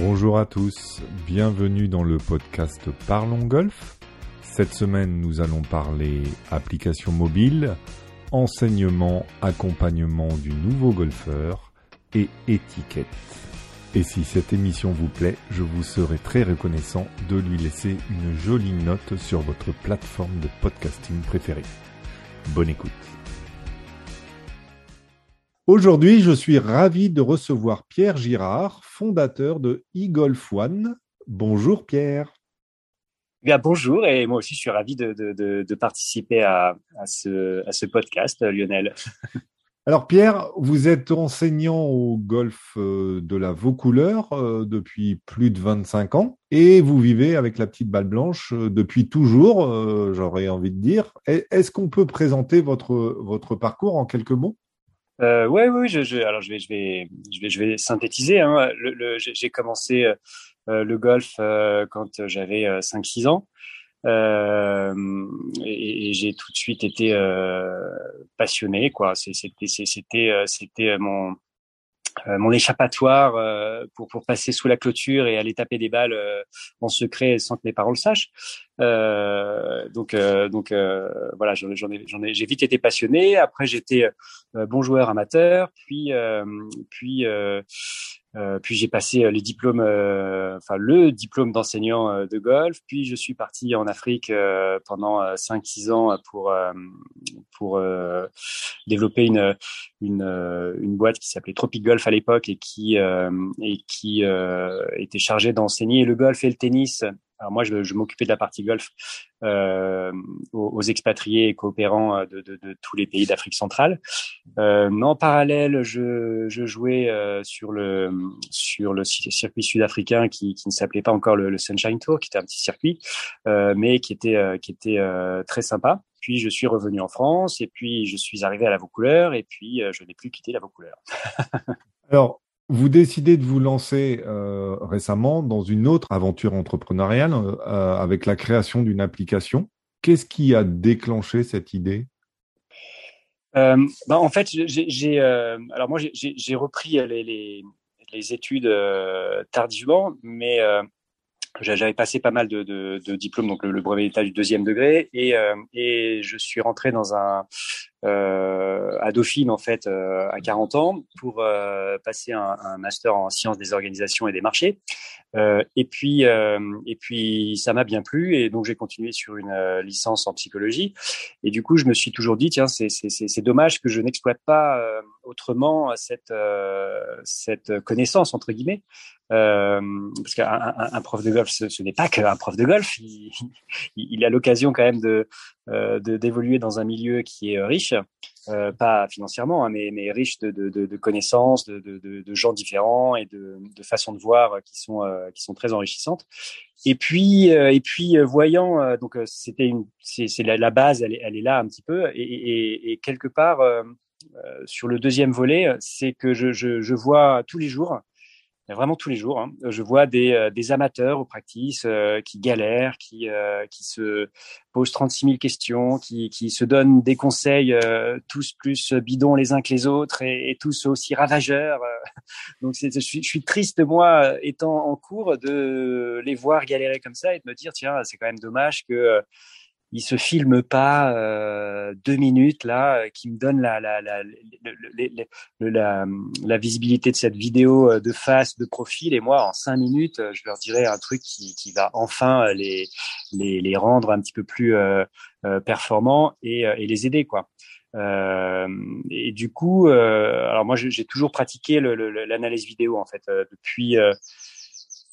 Bonjour à tous, bienvenue dans le podcast Parlons Golf. Cette semaine, nous allons parler application mobile, enseignement, accompagnement du nouveau golfeur et étiquette. Et si cette émission vous plaît, je vous serai très reconnaissant de lui laisser une jolie note sur votre plateforme de podcasting préférée. Bonne écoute. Aujourd'hui, je suis ravi de recevoir Pierre Girard, fondateur de eGolf One. Bonjour Pierre. Bien, bonjour, et moi aussi je suis ravi de, de, de, de participer à, à, ce, à ce podcast, Lionel. Alors Pierre, vous êtes enseignant au golf euh, de la Vaucouleur euh, depuis plus de 25 ans et vous vivez avec la petite balle blanche euh, depuis toujours, j'aurais envie de dire. Est-ce qu'on peut présenter votre, votre parcours en quelques mots? Euh, ouais, oui, je, je, alors je vais, je vais, je vais, je vais synthétiser. Hein. Le, le, j'ai commencé euh, le golf euh, quand j'avais 5-6 euh, ans. Euh, et, et j'ai tout de suite été passionné, quoi. C'était, c'était, c'était mon euh, mon échappatoire euh, pour, pour passer sous la clôture et aller taper des balles euh, en secret sans que mes parents le sachent. Donc donc voilà, j'en ai, j'en ai, j'ai vite été passionné. Après, j'étais bon joueur amateur, puis puis euh, puis j'ai passé euh, les diplômes, euh, enfin le diplôme d'enseignant de golf. Puis je suis parti en Afrique pendant 5-6 ans pour pour développer une une, une boîte qui s'appelait Tropic Golf à l'époque et qui et qui était chargée d'enseigner le golf et le tennis alors moi, je, je m'occupais de la partie golf euh, aux, expatriés et coopérants euh, de, de, de tous les pays d'Afrique centrale. Euh, en parallèle, je, je jouais euh, sur le sur le circuit sud-africain qui, qui ne s'appelait pas encore le, le, Sunshine Tour, qui était un petit circuit, euh, mais qui était euh, qui était très sympa. Puis je suis revenu en France et puis je suis arrivé à la Vaucouleur et puis je n'ai plus quitté la Vaucouleur. Alors, vous décidez de vous lancer euh, récemment dans une autre aventure entrepreneuriale euh, avec la création d'une application. Qu'est-ce qui a déclenché cette idée? Euh, bah en fait, j'ai euh, alors moi j'ai repris les, les, les études euh, tardivement, mais j'avais passé pas mal de, de, de diplômes, donc le, brevet d'état du deuxième degré, et, et je suis rentré dans un euh, à Dauphine en fait euh, à 40 ans pour euh, passer un, un, master en sciences des organisations et des marchés. Euh, et puis et puis ça m'a bien plu et donc j'ai continué sur une licence en psychologie. Et du coup je me suis toujours dit tiens c'est dommage que je n'exploite pas autrement cette cette connaissance entre guillemets euh, parce qu'un un, prof de golf, ce, n'est pas qu'un prof de golf. Il, a l'occasion quand même de d'évoluer dans un milieu qui est riche euh, pas financièrement, hein, mais, mais riche de, de, connaissances, de, gens différents et de, façons de voir qui sont euh, qui sont très enrichissantes. Et puis euh, et puis voyant donc c'était c'est la, base elle est, là un petit peu et quelque part sur le deuxième volet c'est que je, je, je vois tous les jours vraiment tous les jours. Hein. Je vois des, euh, des amateurs au practice euh, qui galèrent, qui, euh, qui se posent 36 000 questions, qui, qui se donnent des conseils tous plus bidons les uns que les autres et, et tous aussi ravageurs. Donc je suis, je suis triste, moi, étant en cours, de les voir galérer comme ça et de me dire, tiens, c'est quand même dommage que il se filme pas euh, deux minutes là euh, qui me donne la la la, la, la, visibilité de cette vidéo euh, de face de profil. Et moi en cinq minutes je leur dirai un truc qui, qui va enfin les, les, les rendre un petit peu plus euh, performants et, et les aider quoi. Euh, et du coup alors moi j'ai toujours pratiqué l'analyse vidéo en fait depuis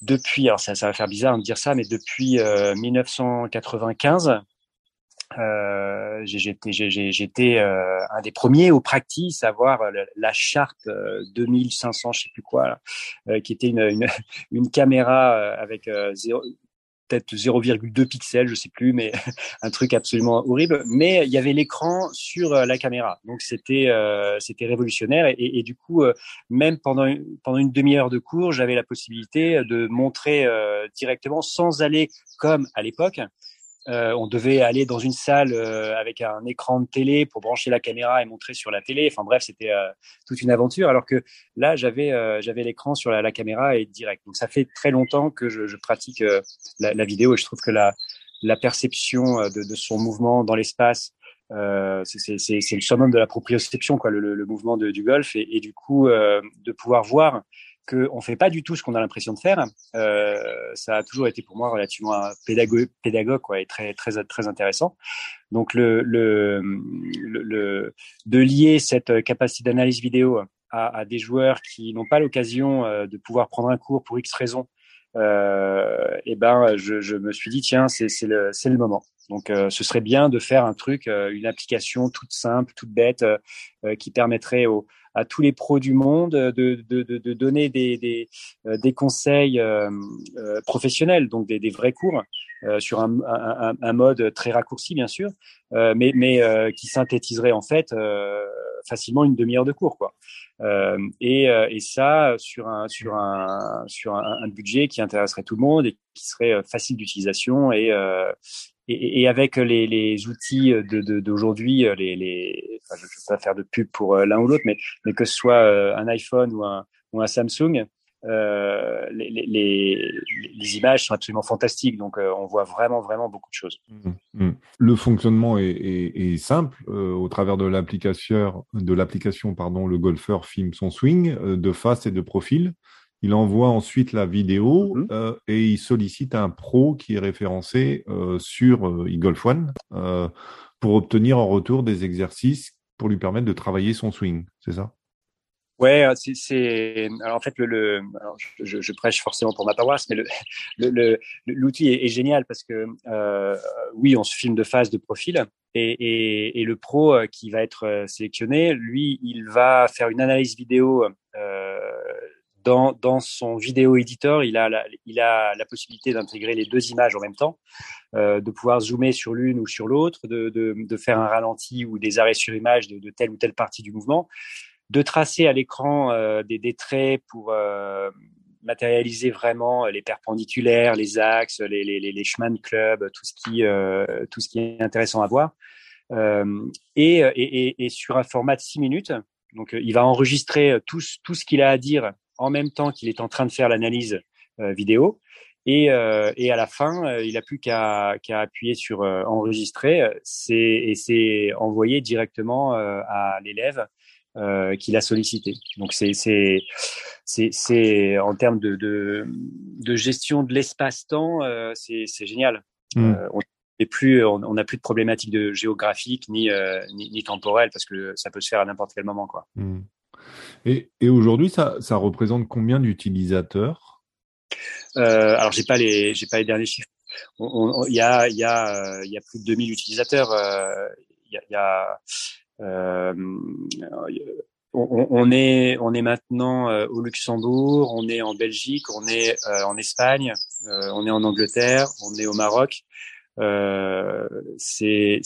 depuis alors ça, ça va faire bizarre de dire ça mais depuis 1995 euh, j'étais euh, un des premiers au practice à voir euh, la, charte 2500, je sais plus quoi, qui était une, caméra avec peut-être 0,2 pixels, je sais plus, mais un truc absolument horrible. Mais il y avait l'écran sur la caméra, donc c'était révolutionnaire. Et, du coup, même pendant une demi-heure de cours, j'avais la possibilité de montrer directement sans aller comme à l'époque Euh, on devait aller dans une salle euh, avec un écran de télé pour brancher la caméra et montrer sur la télé. Enfin bref, c'était euh, toute une aventure. Alors que là, j'avais j'avais l'écran sur la, caméra et direct. Donc ça fait très longtemps que je, je pratique la, vidéo et je trouve que la la perception de, de son mouvement dans l'espace, euh, c'est le summum de la proprioception, quoi, le, le, mouvement de, du golf, et, et du coup de pouvoir voir qu'on fait pas du tout ce qu'on a l'impression de faire. Euh, ça a toujours été pour moi relativement pédagogue, quoi, et très très très intéressant. Donc le, le, le, de lier cette capacité d'analyse vidéo à, à, des joueurs qui n'ont pas l'occasion euh, de pouvoir prendre un cours pour X raisons, euh, et ben je, je, me suis dit tiens c'est le c'est le moment. Donc euh, ce serait bien de faire un truc, euh, une application toute simple, toute bête, qui permettrait aux à tous les pros du monde de, de, de, de donner des, des, euh, des conseils euh, euh, professionnels, donc des, des vrais cours sur un, un, un, mode très raccourci bien sûr, mais, mais qui synthétiserait en fait facilement une demi-heure de cours quoi. et, et ça sur un sur un sur un, budget qui intéresserait tout le monde et qui serait facile d'utilisation et et, avec les, les outils d'aujourd'hui, de, les, les, enfin, je ne veux pas faire de pub pour euh, l'un ou l'autre, mais, mais que ce soit euh, un iPhone ou un, ou un Samsung, euh, les, les, les, images sont absolument fantastiques. Donc, euh, on voit vraiment, vraiment beaucoup de choses. Mmh, mmh. Le fonctionnement est, est, simple. Euh, au travers de l'application, de le golfeur filme son swing de face et de profil. Il envoie ensuite la vidéo mhm. euh, et il sollicite un pro qui est référencé euh, sur eGolf One euh, pour obtenir en retour des exercices pour lui permettre de travailler son swing. C'est ça? Ouais, c'est alors en fait le, le alors je, je, prêche forcément pour ma paroisse, mais le l'outil est, est, génial parce que euh, oui, on se filme de face, de profil, et, et, et, le pro qui va être sélectionné, lui, il va faire une analyse vidéo euh, dans, son vidéo éditeur, il a la, possibilité d'intégrer les deux images en même temps, euh, de pouvoir zoomer sur l'une ou sur l'autre, de, faire un ralenti ou des arrêts sur image de, telle ou telle partie du mouvement, de tracer à l'écran euh, des, des, traits pour euh, matérialiser vraiment les perpendiculaires, les axes, les, chemins de club, tout ce qui, est intéressant à voir. Et, sur un format de six minutes, donc il va enregistrer tout ce qu'il a à dire en même temps qu'il est en train de faire l'analyse euh, vidéo. Et, euh, et, à la fin, euh, il a plus qu'à qu'à appuyer sur enregistrer, c'est et c'est envoyé directement à l'élève euh, qu'il a sollicité. Donc c'est en termes de de, de gestion de l'espace-temps, euh, c'est génial. Mmh. Euh, on n'est plus on n'a plus de problématiques de géographique ni, ni, ni temporelle parce que ça peut se faire à n'importe quel moment quoi. Mmh. Et, aujourd'hui, ça, représente combien d'utilisateurs? Euh, Alors, j'ai pas pas les derniers chiffres. Il y a, plus de 2000 utilisateurs. On, est, maintenant euh, au Luxembourg, on est en Belgique, on est euh, en Espagne, on est en Angleterre, on est au Maroc. c'est,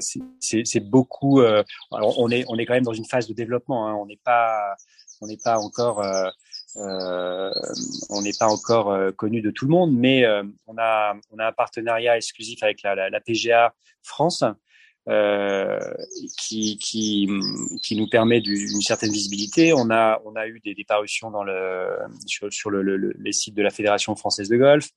c'est beaucoup. Euh, alors on est on est quand même dans une phase de développement. Hein, on n'est pas on n'est pas encore euh, euh on n'est pas encore euh, connu de tout le monde, mais on a on a un partenariat exclusif avec la, la, la PGA France. qui, qui, qui nous permet d'une certaine visibilité. On a, on a eu des, des parutions dans le, sur, sur le, le, les sites de la Fédération française de golf.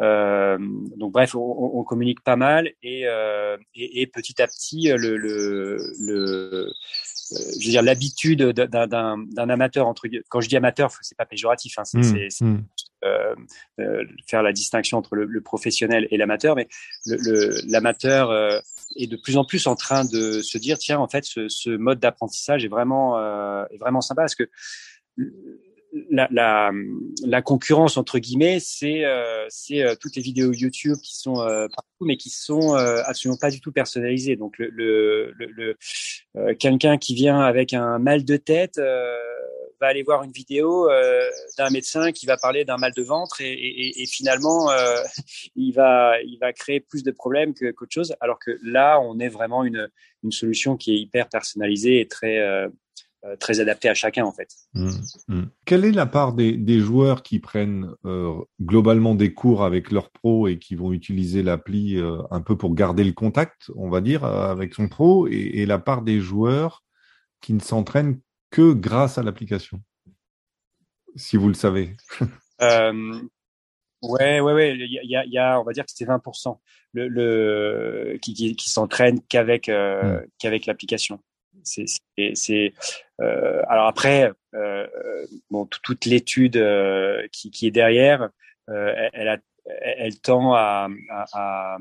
Euh, donc bref, on, on, communique pas mal et, euh, et, et, petit à petit, le, le, le je veux dire l'habitude d'un amateur entre quand je dis amateur, c'est pas péjoratif, hein, c'est mmh, mmh. euh, euh, faire la distinction entre le, le professionnel et l'amateur, mais l'amateur euh, est de plus en plus en train de se dire tiens en fait ce, ce mode d'apprentissage est vraiment est vraiment sympa parce que la, la, la, concurrence entre guillemets, c'est euh, euh, toutes les vidéos YouTube qui sont euh, partout, mais qui sont absolument pas du tout personnalisées. Donc le, le, le, quelqu'un qui vient avec un mal de tête va aller voir une vidéo d'un médecin qui va parler d'un mal de ventre et, et, et finalement il va il va créer plus de problèmes qu'autre chose. Alors que là, on est vraiment une une solution qui est hyper personnalisée et très très adapté à chacun en fait. Mmh, mmh. Quelle est la part des, des joueurs qui prennent globalement des cours avec leur pro et qui vont utiliser l'appli un peu pour garder le contact, on va dire, avec son pro, et, et la part des joueurs qui ne s'entraînent que grâce à l'application? Si vous le savez. Ouais, ouais, ouais. Il y a, y a, on va dire que c'est 20% le, le qui, qui, qui s'entraîne qu'avec euh, qu'avec l'application. C'est, euh, alors après, euh, bon, toute l'étude euh, qui, qui est derrière, euh, elle, a, elle tend à, à, à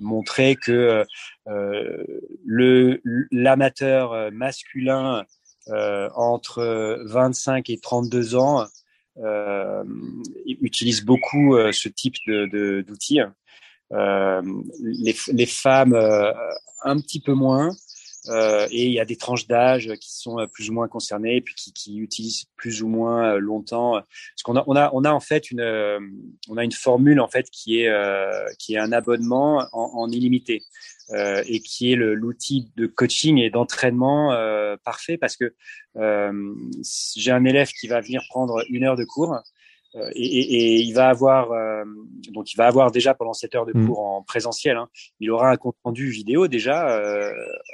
montrer que euh, le l'amateur masculin entre 25 et 32 ans euh, utilisent beaucoup euh, ce type de d'outils. Euh, les, les, femmes un petit peu moins. Euh, et il y a des tranches d'âge qui sont plus ou moins concernées, puis qui, qui utilisent plus ou moins longtemps. Parce qu'on a, on a, on a en fait une, on a une formule en fait qui est, qui est un abonnement en, illimité. Euh, et qui est l'outil de coaching et d'entraînement euh, parfait parce que euh, j'ai un élève qui va venir prendre une heure de cours et, et, et, il va avoir donc il va avoir déjà pendant cette heure de mmh. cours en présentiel, hein, il aura un compte rendu vidéo déjà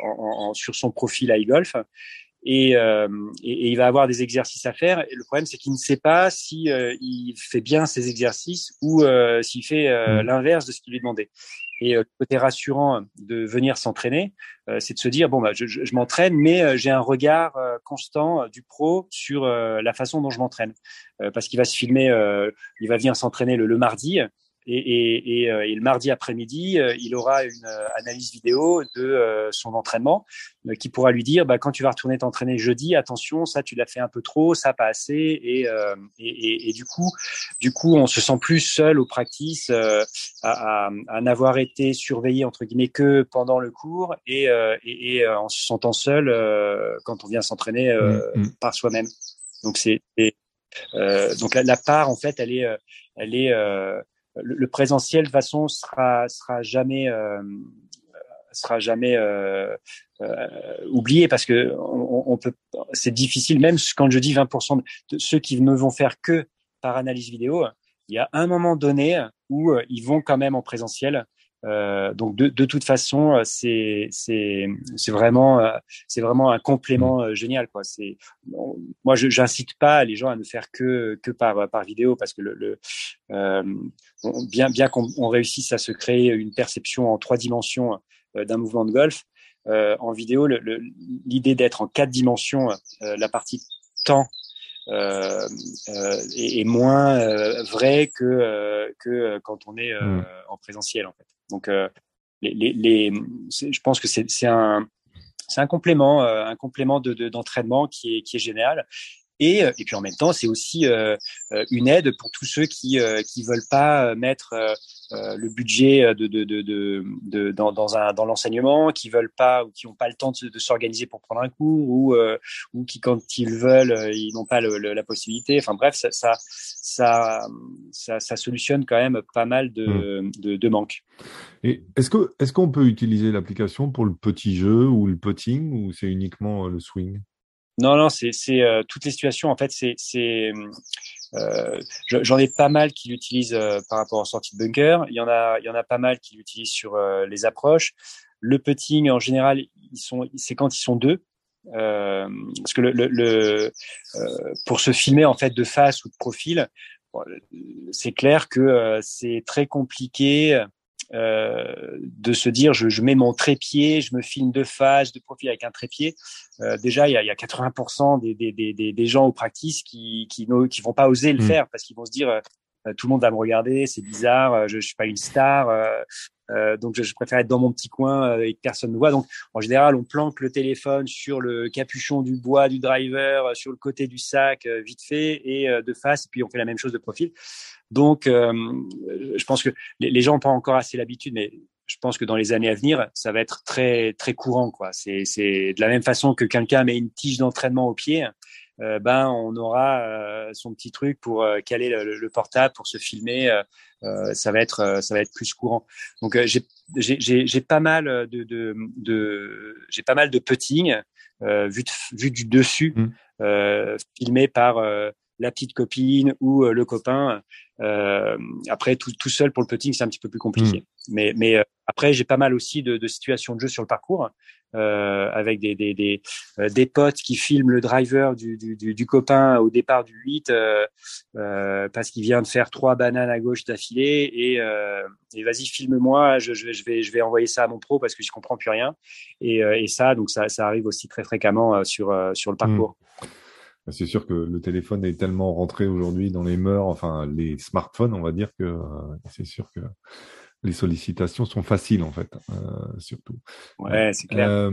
en, en, sur son profil iGolf et, euh, et, et, il va avoir des exercices à faire. Et le problème, c'est qu'il ne sait pas si il fait bien ses exercices ou euh, s'il fait mmh. l'inverse de ce qu'il lui demandait. Et euh, le côté rassurant de venir s'entraîner, euh, c'est de se dire bon bah je, je, m'entraîne, mais euh, j'ai un regard constant du pro sur la façon dont je m'entraîne, parce qu'il va se filmer, il va venir s'entraîner le, le, mardi. Et, et, et, et, le mardi après-midi, il aura une analyse vidéo de son entraînement qui pourra lui dire bah, quand tu vas retourner t'entraîner jeudi, attention, ça tu l'as fait un peu trop, ça pas assez, et, et, du coup, du coup, on se sent plus seul au practice à, à, à n'avoir été surveillé entre guillemets que pendant le cours et, et, en se sentant seul quand on vient s'entraîner mmh, mmh. par soi-même. Donc c'est donc la, la, part en fait, elle est elle est le, présentiel de façon sera sera jamais euh, sera jamais euh, euh, oublié parce que on, peut c'est difficile. Même quand je dis 20% de ceux qui ne vont faire que par analyse vidéo il y a un moment donné où ils vont quand même en présentiel euh, donc de, de, toute façon, euh, c'est c'est c'est vraiment euh, c'est vraiment un complément euh, génial quoi. C'est moi je j'incite pas les gens à ne faire que que par par vidéo parce que le, le euh, bien bien qu'on réussisse à se créer une perception en trois dimensions d'un mouvement de golf en vidéo, l'idée d'être en quatre dimensions, la partie temps euh, euh, est, est, moins euh, vrai que que quand on est mmh. en présentiel en fait. Donc, euh, les, les, les je pense que c'est un, complément, euh, un complément de d'entraînement qui est qui est génial. Et, et puis en même temps, c'est aussi euh, une aide pour tous ceux qui qui veulent pas mettre le budget de, de, de, de, de dans, dans, un dans l'enseignement, qui veulent pas ou qui n'ont pas le temps de, de s'organiser pour prendre un cours ou ou qui quand ils veulent ils n'ont pas le, la possibilité. Enfin bref, ça, ça ça, ça, ça solutionne quand même pas mal de, mmh. de, de manques. Et est-ce que est-ce qu'on peut utiliser l'application pour le petit jeu ou le putting ou c'est uniquement le swing? Non, non, c'est euh, toutes les situations. En fait, c'est euh, j'en ai pas mal qui l'utilisent euh, par rapport aux sorties de bunker. Il y en a il y en a pas mal qui l'utilisent sur euh, les approches. Le putting en général, ils sont c'est quand ils sont deux. Euh, parce que le, le, le euh, pour se filmer en fait de face ou de profil, c'est clair que c'est très compliqué de se dire je, je, mets mon trépied, je me filme de face, de profil avec un trépied. Euh, déjà, il y a, il y a 80% des, des, des, des, gens au practice qui, qui, qui vont pas oser le mmh. faire parce qu'ils vont se dire tout le monde va me regarder, c'est bizarre, je, je suis pas une star, euh, donc je, je, préfère être dans mon petit coin euh, et que personne ne voit. Donc en général, on planque le téléphone sur le capuchon du bois du driver, euh, sur le côté du sac, vite fait et de face. Et puis on fait la même chose de profil. Donc je pense que les, les gens n'ont pas encore assez l'habitude, mais je pense que dans les années à venir, ça va être très très courant. quoi. C'est de la même façon que quelqu'un met une tige d'entraînement au pied. Euh, ben on aura euh, son petit truc pour euh, caler le, portable, pour se filmer. ça va être ça va être plus courant. Donc j'ai j'ai pas mal de, de, de j'ai pas mal de putting, vu, vu du dessus, mmh. filmé par la petite copine ou le copain. après, tout, tout seul pour le putting, c'est un petit peu plus compliqué. Mmh. Mais, mais après, j'ai pas mal aussi de, de, situations de jeu sur le parcours. Euh, avec des, des, des, euh, des, potes qui filment le driver du, du, du, copain au départ du 8 euh, parce qu'il vient de faire trois bananes à gauche d'affilée et, et vas-y filme-moi, je, je, vais, je vais envoyer ça à mon pro parce que je comprends plus rien et, et ça donc ça, ça arrive aussi très fréquemment sur sur le parcours. Mmh. C'est sûr que le téléphone est tellement rentré aujourd'hui dans les mœurs, enfin les smartphones, on va dire que c'est sûr que les sollicitations sont faciles en fait, euh, surtout. Ouais, c'est clair. Euh,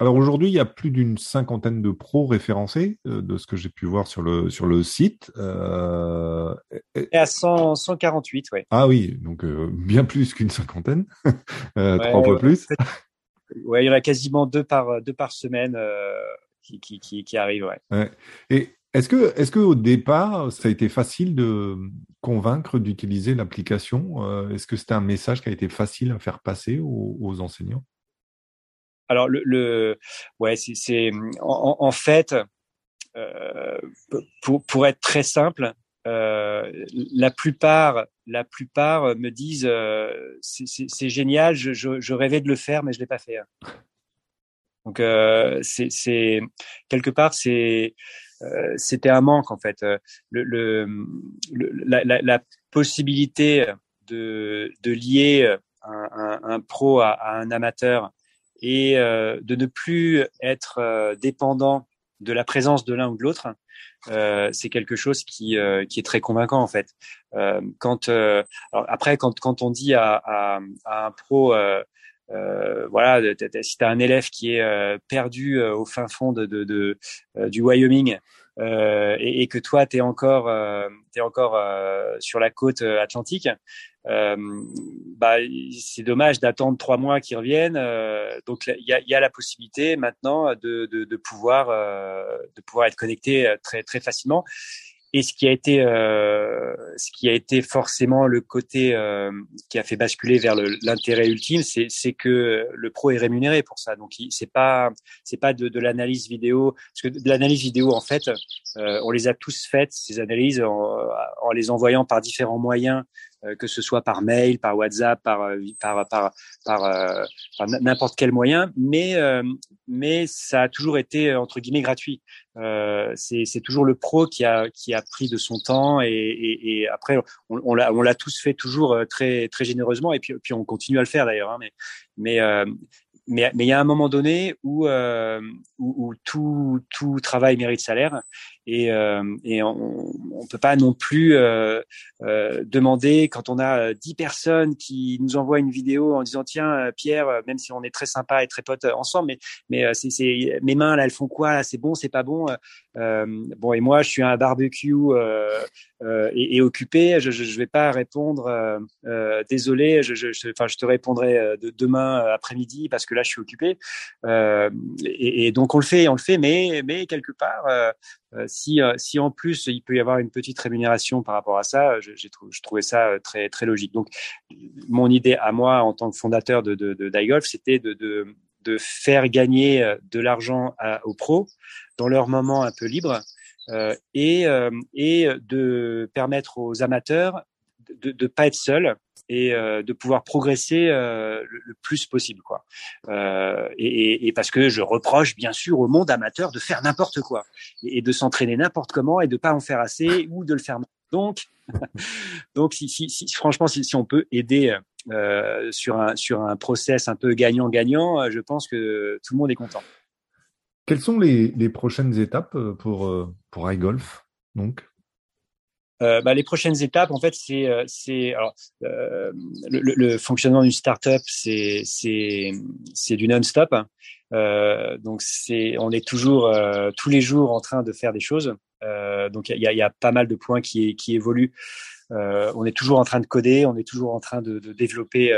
alors aujourd'hui, il y a plus d'une cinquantaine de pros référencés euh, de ce que j'ai pu voir sur le sur le site. Euh, et à 100, 148, ouais. Ah oui, donc bien plus qu'une cinquantaine, trois fois plus. Ouais, il y en a quasiment deux par deux par semaine qui, qui, qui, qui arrivent, ouais. ouais. Et est-ce que, est-ce que au départ, ça a été facile de convaincre d'utiliser l'application euh, Est-ce que c'était un message qui a été facile à faire passer aux, enseignants? Alors le, le ouais, c'est, en, en, fait euh, pour, pour être très simple, euh, la plupart, la plupart me disent euh, c'est génial, je, je, je, rêvais de le faire, mais je l'ai pas fait. Donc euh, c'est quelque part c'est c'était un manque en fait. Euh, le, le, la, la, la, possibilité de, de lier un, un, un pro à, à, un amateur et euh, de ne plus être dépendant de la présence de l'un ou de l'autre, euh, c'est quelque chose qui, euh, qui est très convaincant en fait. Euh, quand alors après quand, quand on dit à, à, à un pro euh, voilà, si tu as un élève qui est euh, perdu euh, au fin fond de, de, de du Wyoming et, et, que toi, tu es encore, es encore sur la côte atlantique, bah, c'est dommage d'attendre trois mois qu'ils reviennent. donc, il y a, y a, la possibilité maintenant de, de, de pouvoir, de pouvoir être connecté très, très facilement. Et ce qui a été, euh, ce qui a été forcément le côté euh, qui a fait basculer vers l'intérêt ultime, c'est que le pro est rémunéré pour ça. Donc c'est pas, c'est pas de, de l'analyse vidéo, parce que de l'analyse vidéo en fait, euh, on les a tous faites ces analyses en, en les envoyant par différents moyens que ce soit par mail, par WhatsApp, par euh, par par par, euh, par n'importe quel moyen, mais mais ça a toujours été entre guillemets gratuit. c'est c'est toujours le pro qui a qui a pris de son temps et, et, et après on, on l'a on l'a tous fait toujours très très généreusement et puis puis on continue à le faire d'ailleurs. Hein, mais mais mais mais il y a un moment donné où euh, où, où, tout tout travail mérite salaire et euh, et on on peut pas non plus euh, euh demander quand on a dix personnes qui nous envoient une vidéo en disant tiens Pierre même si on est très sympa et très potes ensemble mais mais c'est mes mains là elles font quoi? C'est bon c'est pas bon? Bon et moi je suis un barbecue et, et, occupé. Je, je je vais pas répondre désolé. Je je enfin je te répondrai de, demain après-midi parce que là je suis occupé. Euh, et, donc on le fait, on le fait, mais mais quelque part, euh, si si en plus il peut y avoir une petite rémunération par rapport à ça, j'ai je trouvais ça très très logique. Donc mon idée à moi en tant que fondateur de d'iGolf, c'était de, de de faire gagner de l'argent aux pros dans leur moment un peu libre euh, et, et de permettre aux amateurs de ne pas être seuls et euh, de pouvoir progresser euh, le, plus possible quoi. Euh, et, parce que je reproche bien sûr au monde amateur de faire n'importe quoi et, de s'entraîner n'importe comment et de pas en faire assez ou de le faire mal. donc donc si, si, si franchement si, on peut aider sur un sur un process un peu gagnant gagnant je pense que tout le monde est content. Quelles sont les, les prochaines étapes pour pour iGolf donc? Euh, bah, les prochaines étapes, en fait, c'est euh, c'est euh, le, le, fonctionnement d'une startup, c'est c'est c'est du non-stop. Euh, donc c'est on est toujours euh, tous les jours en train de faire des choses. donc il y a, y a pas mal de points qui qui évoluent. On est toujours en train de coder, on est toujours en train de, de développer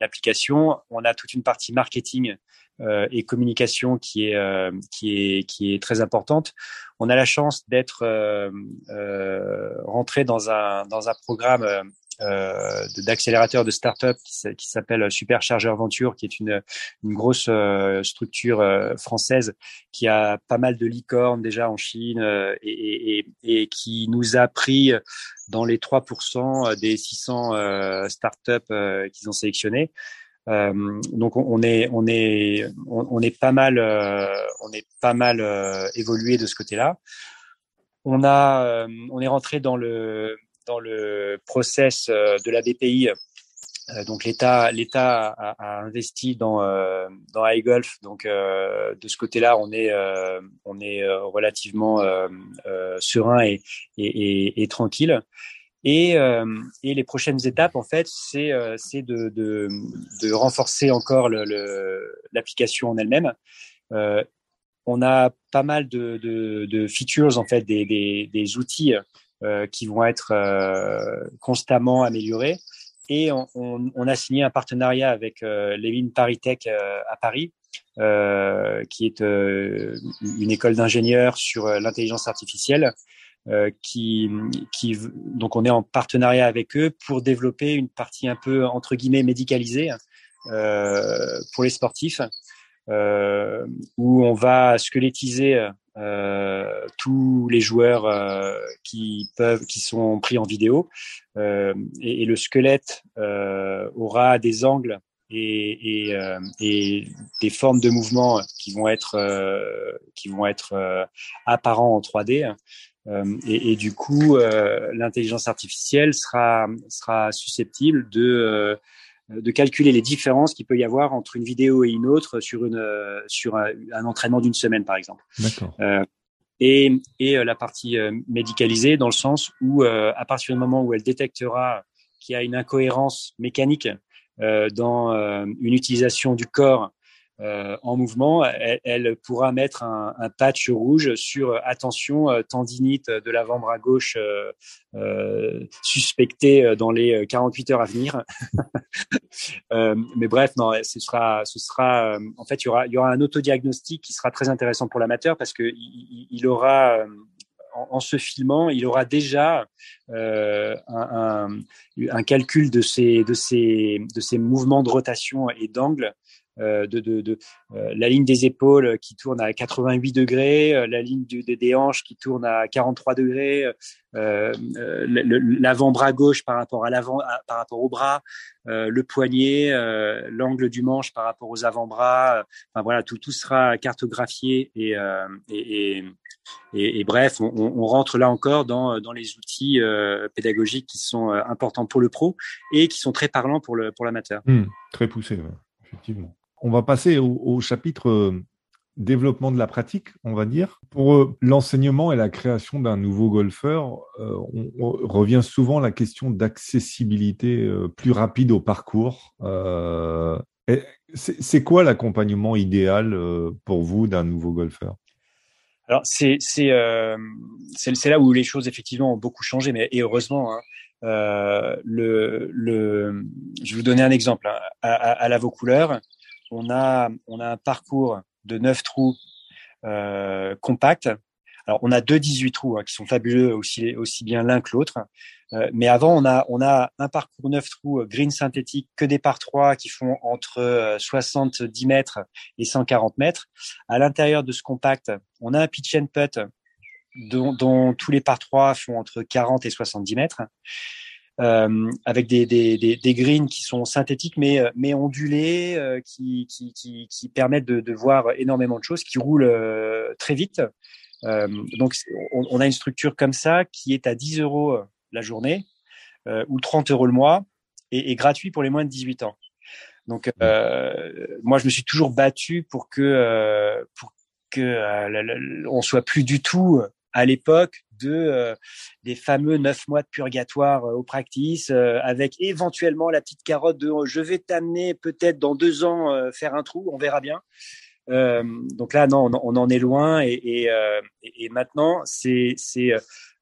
l'application. On a toute une partie marketing euh, et communication qui est euh, qui est qui est très importante. On a la chance d'être euh, rentré dans un dans un programme euh, d'accélérateur de start-up qui, s'appelle Superchargeur Venture, qui est une, grosse structure française qui a pas mal de licornes déjà en Chine et, qui nous a pris dans les 3% des 600 start-up qu'ils ont sélectionnés. Euh, donc on, est on est on, est pas mal on est pas mal évolué de ce côté-là on a, euh, on est rentré dans le dans le process euh, de la BPI. Euh, donc l'État a, investi dans dans iGolf. Donc de ce côté-là, on est relativement serein et, tranquille. Et, les prochaines étapes, en fait, c'est de, renforcer encore l'application en elle-même. Euh, on a pas mal de, features en fait, des, outils euh, qui vont être euh, constamment améliorés. Et on, on, on, a signé un partenariat avec euh, Levin Paritech euh, à Paris, euh, qui est une école d'ingénieurs sur l'intelligence artificielle. qui, qui, donc on est en partenariat avec eux pour développer une partie un peu entre guillemets médicalisée pour les sportifs euh, où on va squelettiser euh, tous les joueurs euh, qui peuvent, qui sont pris en vidéo, et, et, le squelette aura des angles et, et, et, des formes de mouvement qui vont être qui vont être apparents en 3D. Et, et, du coup, l'intelligence artificielle sera sera susceptible de euh, de calculer les différences qu'il peut y avoir entre une vidéo et une autre sur une euh, sur un, entraînement d'une semaine par exemple. Euh, et, et la partie médicalisée dans le sens où à partir du moment où elle détectera qu'il y a une incohérence mécanique dans une utilisation du corps euh, en mouvement, elle, pourra mettre un, un, patch rouge sur euh, attention euh, tendinite de l'avant-bras gauche euh, suspectée dans les 48 heures à venir. mais bref, non, ce sera, ce sera, en fait, il y aura, il y aura un autodiagnostic qui sera très intéressant pour l'amateur parce que il, il aura en, se filmant, il aura déjà euh, un, un, un, calcul de ces, de, ces, de ces mouvements de rotation et d'angle euh, de, de, euh, la ligne des épaules qui tourne à 88 degrés, euh, la ligne des hanches qui tourne à 43 degrés, l'avant-bras gauche par rapport à l'avant, par rapport au bras, le poignet, l'angle du manche par rapport aux avant-bras. Enfin voilà, tout tout sera cartographié et, et, et, bref, on, rentre là encore dans, dans les outils pédagogiques qui sont importants pour le pro et qui sont très parlants pour le pour l'amateur. Mmh, très poussé, effectivement. On va passer au, chapitre euh, développement de la pratique, on va dire. Pour euh, l'enseignement et la création d'un nouveau golfeur, euh, on, revient souvent à la question d'accessibilité plus rapide au parcours. c'est quoi l'accompagnement idéal pour vous d'un nouveau golfeur? Alors c'est là où les choses effectivement ont beaucoup changé, mais heureusement. Hein, je vais vous donner un exemple hein. à, à, à la on a, on a un parcours de 9 trous euh, compacts. Alors, on a deux 18 trous hein, qui sont fabuleux aussi, aussi bien l'un que l'autre. Euh, mais avant, on a, on a un parcours 9 trous euh, green synthétique que des par 3 qui font entre 70 mètres et 140 mètres. À l'intérieur de ce compact, on a un pitch and putt dont, dont tous les par 3 font entre 40 et 70 mètres euh, avec des, des, des, des, greens qui sont synthétiques mais, euh, mais ondulés, euh, qui, qui, qui, qui, permettent de, de, voir énormément de choses, qui roulent euh, très vite. donc on, on, a une structure comme ça qui est à 10 euros la journée ou 30 euros le mois et, et, gratuit pour les moins de 18 ans. Donc moi je me suis toujours battu pour que pour que on soit plus du tout à l'époque de euh, des fameux neuf mois de purgatoire euh, au practice, euh, avec éventuellement la petite carotte de je vais t'amener peut-être dans deux ans faire un trou, on verra bien. donc là, non, on, en est loin et, et, et maintenant, c'est c'est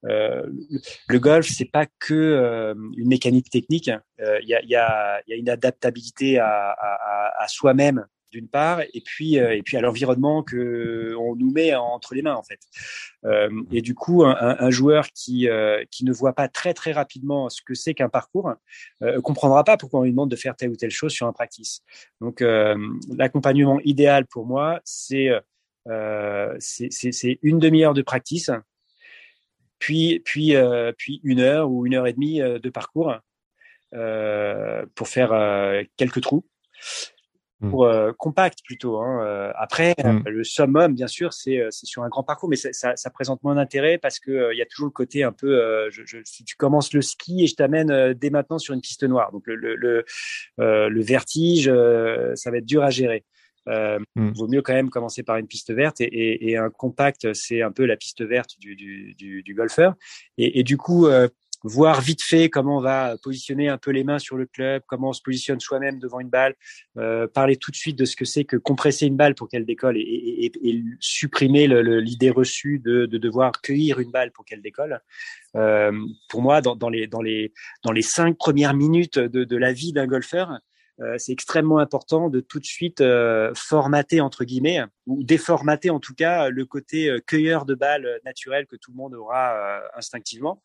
le golf, c'est pas que une mécanique technique. Il y, a, y, a, y, a, une adaptabilité à, à, à soi-même d'une part, et puis et puis à l'environnement que on nous met entre les mains en fait. et du coup, un, un joueur qui qui ne voit pas très très rapidement ce que c'est qu'un parcours comprendra pas pourquoi on lui demande de faire telle ou telle chose sur un practice. Donc l'accompagnement idéal pour moi, c'est c'est une demi-heure de practice puis puis euh, puis une heure ou une heure et demie euh, de parcours euh, pour faire quelques trous hmm. pour compact plutôt. Hein. Après, hmm. le summum, bien sûr, c'est sur un grand parcours, mais ça, ça, présente moins d'intérêt parce que il y a toujours le côté un peu, je, je, si tu commences le ski et je t'amène dès maintenant sur une piste noire, donc le, le, le, le vertige, ça va être dur à gérer. Euh, hmm. Vaut mieux quand même commencer par une piste verte et, et, et un compact, c'est un peu la piste verte du, du, du, du golfeur. Et, et, du coup, euh, voir vite fait comment on va positionner un peu les mains sur le club, comment on se positionne soi-même devant une balle, euh, parler tout de suite de ce que c'est que compresser une balle pour qu'elle décolle et, et supprimer l'idée reçue de, de, devoir cueillir une balle pour qu'elle décolle. Euh, pour moi, dans, dans, les, dans, les, dans les cinq premières minutes de, de la vie d'un golfeur, euh, c'est extrêmement important de tout de suite euh, formater entre guillemets ou déformater en tout cas le côté euh, cueilleur de balles naturel que tout le monde aura instinctivement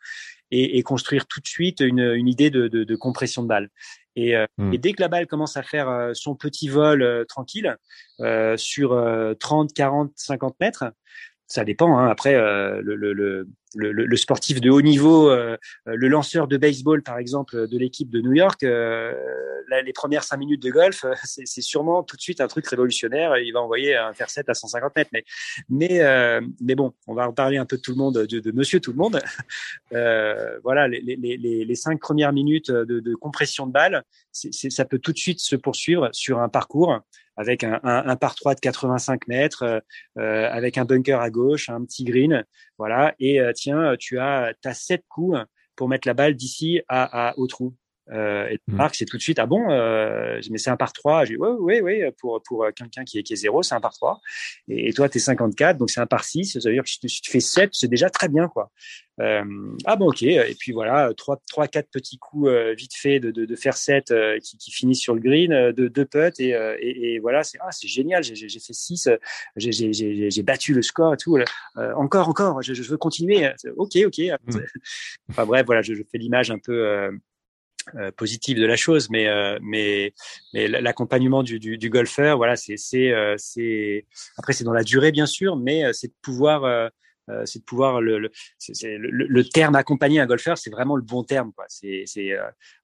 et, et, construire tout de suite une, une idée de, de, de, compression de balle. Et, hmm. et, dès que la balle commence à faire son petit vol tranquille sur 30, 40, 50 mètres, ça dépend. Hein. Après, euh, le, le, le, le, sportif de haut niveau, euh, le lanceur de baseball, par exemple, de l'équipe de New York, euh, les premières cinq minutes de golf, c'est sûrement tout de suite un truc révolutionnaire. Il va envoyer un 7 à 150 mètres. Mais, mais, mais bon, on va reparler un peu de tout le monde, de, de Monsieur Tout le Monde. voilà, les, les, les, les, cinq premières minutes de, de compression de balle, ça peut tout de suite se poursuivre sur un parcours avec un, un, un par 3 de 85 mètres, euh, euh, avec un bunker à gauche, un petit green, voilà. Et euh, tiens, tu as, as sept coups pour mettre la balle d'ici à, à, au trou. Euh, et Marc, mmh. c'est tout de suite, ah bon, euh, mais c'est un par 3. J'ai dit, oui, oui, oui, pour, pour quelqu'un qui est, qui est zéro, c'est un par 3. Et, et toi, tu es 54, donc c'est un par 6. Ça veut dire que si tu, fais 7, c'est déjà très bien, quoi. Euh, ah bon, ok. Et puis voilà, trois, trois, quatre petits coups euh, vite fait de, de, de faire 7 euh, qui, qui finissent sur le green, euh, de deux putts et, et, et, voilà, c'est ah, c'est génial. J'ai fait 6, j'ai battu le score et tout. encore, encore. Je, je, veux continuer. Ok, ok. Mmh. Enfin bref, voilà, je, je fais l'image un peu euh, positive de la chose, mais euh, mais mais l'accompagnement du, du, du, golfeur, voilà, c'est c'est euh, c'est après c'est dans la durée bien sûr, mais c'est de pouvoir c'est de pouvoir le le, le, le, terme accompagner un golfeur, c'est vraiment le bon terme quoi. C'est c'est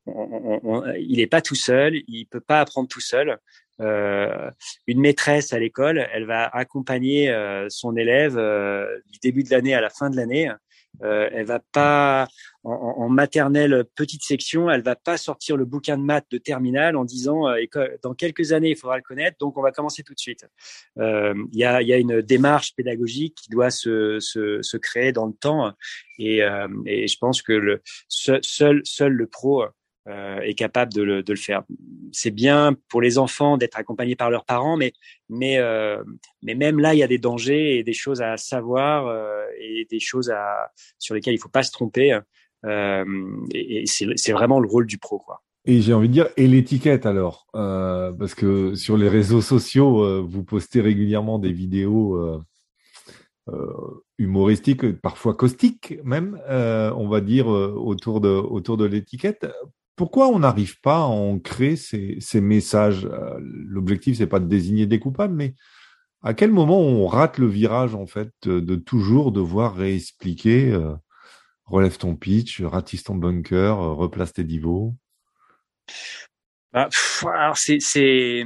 on, on, il est pas tout seul, il peut pas apprendre tout seul. Euh, une maîtresse à l'école, elle va accompagner son élève du début de l'année à la fin de l'année. Euh, elle va pas en, maternelle petite section, elle va pas sortir le bouquin de maths de terminale en disant euh, dans quelques années il faudra le connaître, donc on va commencer tout de suite. Euh, il y, a, y, a, une démarche pédagogique qui doit se, se, se créer dans le temps et, euh, et je pense que le seul seul le pro euh, est capable de le, de le faire. C'est bien pour les enfants d'être accompagnés par leurs parents, mais mais euh, mais même là, il y a des dangers et des choses à savoir euh, et des choses à sur lesquelles il faut pas se tromper. Euh, et, c'est vraiment le rôle du pro, quoi. Et j'ai envie de dire, et l'étiquette alors euh, Parce que sur les réseaux sociaux, euh, vous postez régulièrement des vidéos humoristiques, parfois caustiques même, on va dire, autour de, autour de l'étiquette pourquoi on n'arrive pas à ancrer ces, ces messages? L'objectif, c'est pas de désigner des coupables, mais à quel moment on rate le virage, en fait, de, toujours devoir réexpliquer relève ton pitch, ratisse ton bunker, euh, replace tes divots bah, alors c'est, c'est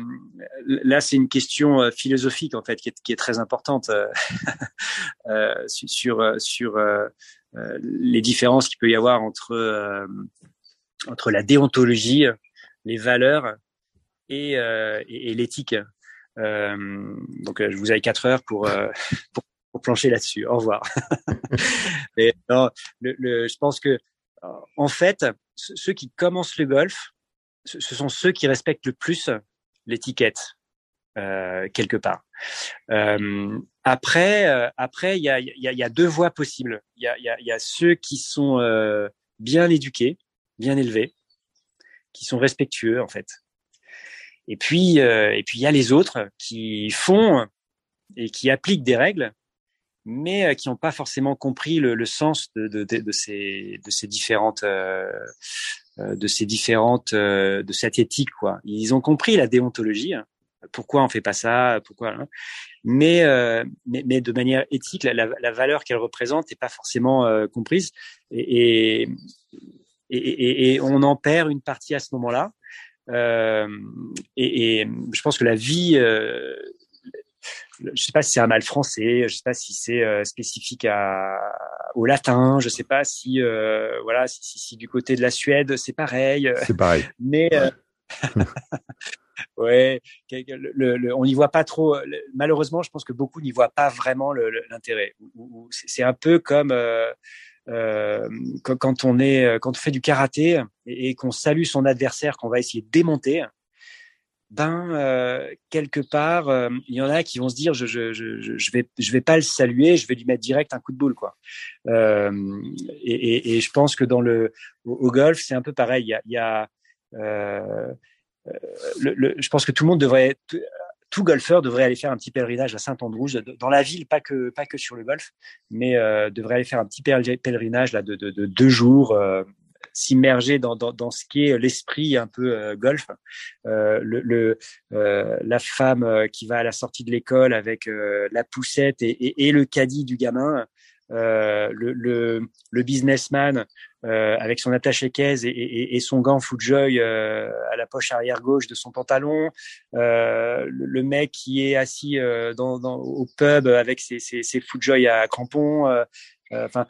là c'est une question philosophique en fait qui est, très importante euh, sur sur les différences qu'il peut y avoir entre entre la déontologie, les valeurs et, euh, l'éthique. Euh, donc, euh, je vous avais quatre heures euh, pour, pour, plancher là-dessus. Au revoir. Mais non, le, le, je pense que, euh, en fait, ceux qui commencent le golf, ce sont ceux qui respectent le plus l'étiquette. Euh, quelque part. Euh, après, après, il y a, y, a, y a, deux voies possibles. Il y a, y, y a, ceux qui sont bien éduqués, bien élevés, qui sont respectueux en fait. Et puis, et puis il y a les autres qui font et qui appliquent des règles, mais qui n'ont pas forcément compris le, le sens de, de, de, de, ces, de ces différentes de ces différentes de cette éthique quoi. Ils ont compris la déontologie, hein. pourquoi on fait pas ça, pourquoi. Hein. Mais, mais, mais de manière éthique, la, la, valeur qu'elle représente n'est pas forcément comprise et, et, et, et, on en perd une partie à ce moment-là. Euh, et, je pense que la vie, euh, je sais pas si c'est un mal français, je sais pas si c'est euh, spécifique à, au latin, je sais pas si euh, voilà si, si, si, du côté de la Suède c'est pareil. C'est pareil. Mais euh, ouais, le, le, on n'y voit pas trop. Malheureusement, je pense que beaucoup n'y voient pas vraiment l'intérêt. C'est un peu comme euh, quand on est, quand on fait du karaté et, qu'on salue son adversaire qu'on va essayer de démonter, ben euh, quelque part, euh, il y en a qui vont se dire je, je, je, je vais je vais pas le saluer, je vais lui mettre direct un coup de boule quoi. Euh, et, et, et, je pense que dans le au, golf c'est un peu pareil. Il y a, y a le, le, je pense que tout le monde devrait tout golfeur devrait aller faire un petit pèlerinage à Saint-Andrews, dans la ville, pas que pas que sur le golf, mais euh, devrait aller faire un petit pèlerinage là de, de, de deux jours, euh, s'immerger dans, dans, dans, ce qui est l'esprit un peu euh, golf. Euh, le, le euh, la femme qui va à la sortie de l'école avec la poussette et, et, et, le caddie du gamin, le, le, le businessman euh, avec son attaché caisse et, et, son gant Footjoy euh, à la poche arrière gauche de son pantalon, euh, le, mec qui est assis euh, dans, dans, au pub avec ses, ses, ses Footjoy à crampons. Euh, enfin,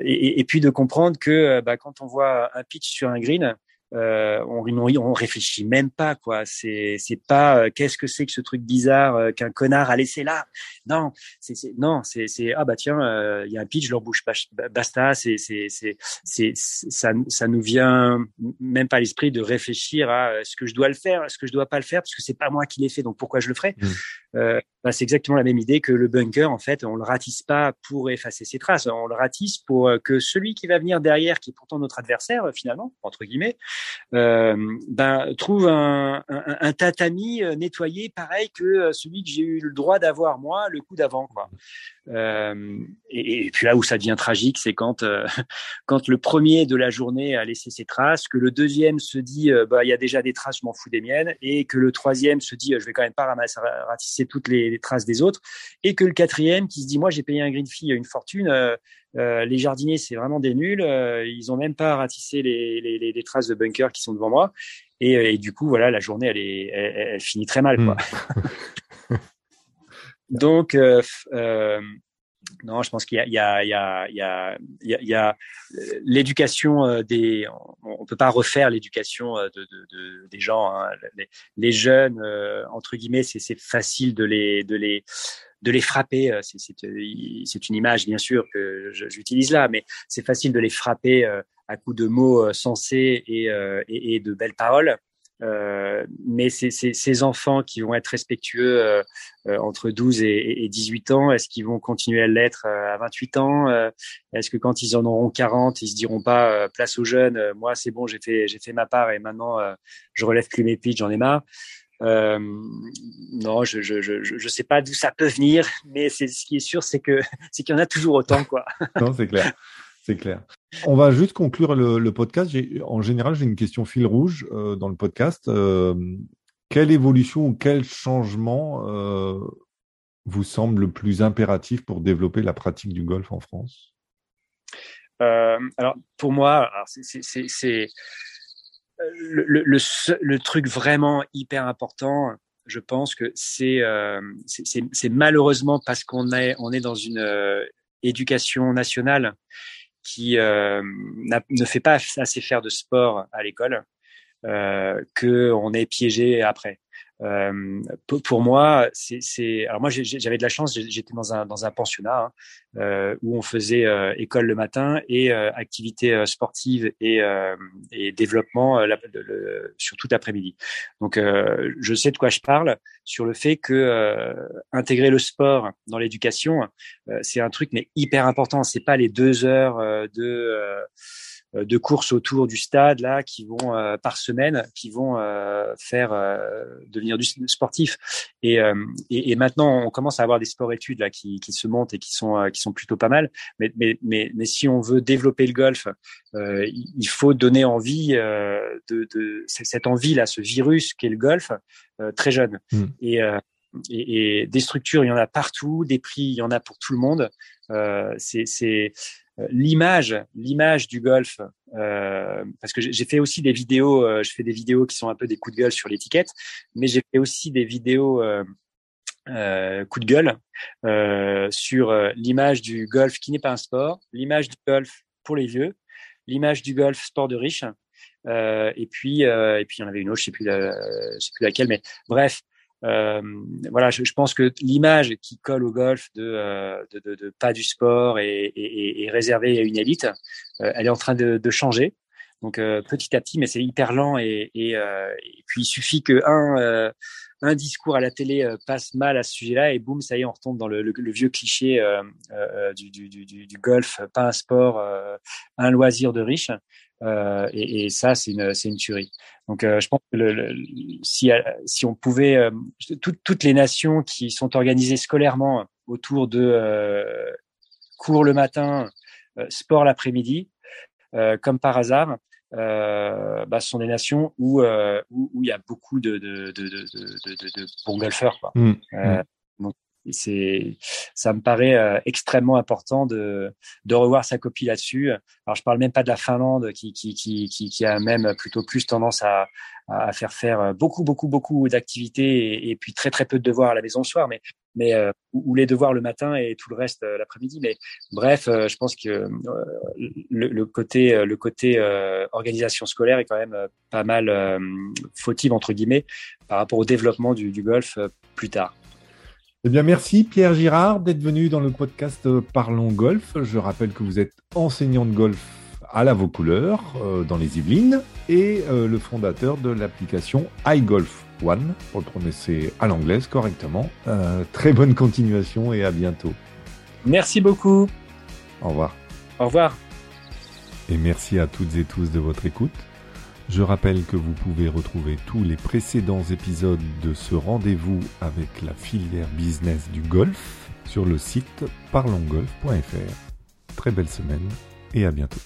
et, et, puis de comprendre que bah, quand on voit un pitch sur un green, euh, on, on, réfléchit même pas quoi. C'est c'est pas euh, qu'est-ce que c'est que ce truc bizarre euh, qu'un connard a laissé là? Non, c'est non, c'est c'est ah bah tiens, il y a un pitch, leur pas, basta. C'est c'est c'est c'est ça ça nous vient même pas l'esprit de réfléchir à est-ce que je dois le faire, est-ce que je dois pas le faire parce que c'est pas moi qui l'ai fait, donc pourquoi je le ferais? Mmh. Bah, c'est exactement la même idée que le bunker. En fait, on le ratisse pas pour effacer ses traces, on le ratisse pour que celui qui va venir derrière, qui est pourtant notre adversaire finalement entre guillemets, euh, ben, trouve un, un, un, tatami euh, nettoyé pareil que euh, celui que j'ai eu le droit d'avoir moi le coup d'avant. Euh, et, puis là où ça devient tragique, c'est quand euh, quand le premier de la journée a laissé ses traces, que le deuxième se dit bah il y a déjà des traces, je m'en fous des miennes, et que le troisième se dit je vais quand même pas ratisser toutes les, traces des autres, et que le quatrième qui se dit moi j'ai payé un green fee une fortune, euh, les jardiniers, c'est vraiment des nuls. Euh, ils ont même pas ratissé les, les, traces de bunker qui sont devant moi. Et, euh, et, du coup, voilà, la journée, elle, est, elle, finit très mal. Quoi. Hmm. Donc, euh, non, je pense qu'il y a, l'éducation des. On, peut pas refaire l'éducation de, de, de, des gens. Hein. Les, jeunes, entre guillemets, c'est facile de les, de les de les frapper. Euh, euh, c'est une image, bien sûr, que j'utilise là, mais c'est facile de les frapper euh, à coups de mots sensés et, et, et de belles paroles. Euh, mais c'est ces enfants qui vont être respectueux euh, entre 12 et, et 18 ans, est-ce qu'ils vont continuer à l'être à 28 ans Est-ce que quand ils en auront 40, ils se diront pas place aux jeunes, moi c'est bon, j'ai fait j'ai fait ma part et maintenant je relève plus mes pitchs, j'en ai marre. Euh, non, je je, je je sais pas d'où ça peut venir, mais c'est ce qui est sûr, c'est que c'est qu'il y en a toujours autant, quoi. non, c'est clair. C'est clair. On va juste conclure le, podcast. En général, j'ai une question fil rouge euh, dans le podcast. Euh, quelle évolution ou quel changement euh, vous semble le plus impératif pour développer la pratique du golf en France? Alors, pour moi, c'est le, le, truc vraiment hyper important, je pense que c'est malheureusement parce qu'on est on est dans une éducation nationale qui euh, ne fait pas assez faire de sport à l'école euh, que on est piégé après. Euh, pour moi, c'est alors moi j'avais de la chance, j'étais dans un dans un pensionnat hein, euh, où on faisait euh, école le matin et activités euh, sportives et, développement sur tout après-midi. Donc je sais de quoi je parle sur le fait que intégrer le sport dans l'éducation, c'est un truc mais hyper important. C'est pas les deux heures de de courses autour du stade là qui vont euh, par semaine qui vont euh, faire devenir du sportif et, et, et, maintenant on commence à avoir des sports études là qui, qui se montent et qui sont qui sont plutôt pas mal mais mais mais, mais si on veut développer le golf il faut donner envie de, de cette envie là ce virus qu'est le golf très jeune mmh. et et, et, des structures, il y en a partout, des prix, il y en a pour tout le monde. Euh, c'est euh, l'image, l'image du golf, euh, parce que j'ai fait aussi des vidéos, euh, je fais des vidéos qui sont un peu des coups de gueule sur l'étiquette, mais j'ai fait aussi des vidéos euh, euh, coups de gueule euh, sur l'image du golf qui n'est pas un sport, l'image du golf pour les vieux, l'image du golf sport de riche, et puis et puis il y en avait une autre, je sais je sais plus laquelle, mais bref, euh, voilà, je, je, pense que l'image qui colle au golf de, euh, de, de, de pas du sport et, et, et, réservée à une élite, euh, elle est en train de, changer. Donc euh, petit à petit, mais c'est hyper lent et, et, puis il suffit que un un discours à la télé passe mal à ce sujet-là et boum, ça y est, on retombe dans le, le, le vieux cliché du, du, du, du, golf, pas un sport, un loisir de riche. Euh, et, et, ça, c'est une, c'est une tuerie. Donc, euh, je pense que le, si, si on pouvait, euh, toutes les nations qui sont organisées scolairement autour de cours le matin, sport l'après-midi, comme par hasard, euh, bah, ce sont des nations où où, où il y a beaucoup de de, de, de, de, de bons golfeurs. Quoi. Mmh, mmh c'est, ça me paraît euh, extrêmement important de, de revoir sa copie là-dessus. Alors, je parle même pas de la Finlande qui, qui, qui, qui, qui a même plutôt plus tendance à, à faire faire beaucoup, beaucoup, beaucoup d'activités et, puis très, très peu de devoirs à la maison le soir, mais, mais euh, ou les devoirs le matin et tout le reste euh, l'après-midi. Mais bref, je pense que le, le, côté, le côté organisation scolaire est quand même pas mal fautive entre guillemets par rapport au développement du, du golf plus tard. Eh bien, merci Pierre Girard d'être venu dans le podcast Parlons Golf. Je rappelle que vous êtes enseignant de golf à la Vaucouleur, euh, dans les Yvelines, et euh, le fondateur de l'application iGolf One, pour le prononcer à l'anglaise correctement. Euh, très bonne continuation et à bientôt. Merci beaucoup. Au revoir. Au revoir. Et merci à toutes et tous de votre écoute. Je rappelle que vous pouvez retrouver tous les précédents épisodes de ce rendez-vous avec la filière business du golf sur le site parlongolf.fr. Très belle semaine et à bientôt.